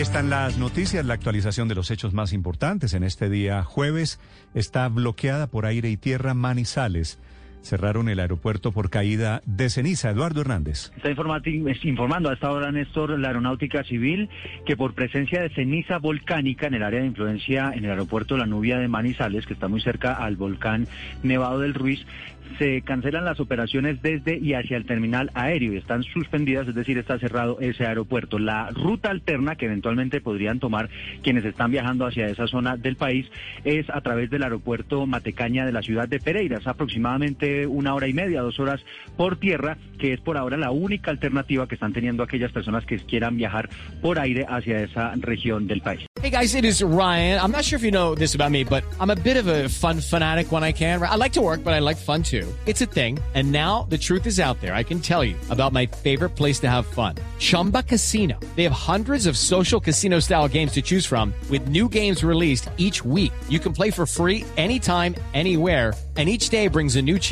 Están las noticias, la actualización de los hechos más importantes en este día jueves. Está bloqueada por aire y tierra Manizales. Cerraron el aeropuerto por caída de ceniza. Eduardo Hernández. Está informando a esta hora, Néstor, la aeronáutica civil, que por presencia de ceniza volcánica en el área de influencia en el aeropuerto La Nubia de Manizales, que está muy cerca al volcán Nevado del Ruiz, se cancelan las operaciones desde y hacia el terminal aéreo y están suspendidas, es decir, está cerrado ese aeropuerto. La ruta alterna que eventualmente podrían tomar quienes están viajando hacia esa zona del país es a través del aeropuerto Matecaña de la ciudad de Pereira. Aproximadamente una hora y media, dos horas por tierra, que es por ahora la única alternativa que están teniendo aquellas personas que quieran viajar por aire hacia esa región del país. Hey guys, it is Ryan. I'm not sure if you know this about me, but I'm a bit of a fun fanatic when I can. I like to work, but I like fun too. It's a thing. And now the truth is out there. I can tell you about my favorite place to have fun. Chumba Casino. They have hundreds of social casino style games to choose from with new games released each week. You can play for free anytime, anywhere. And each day brings a new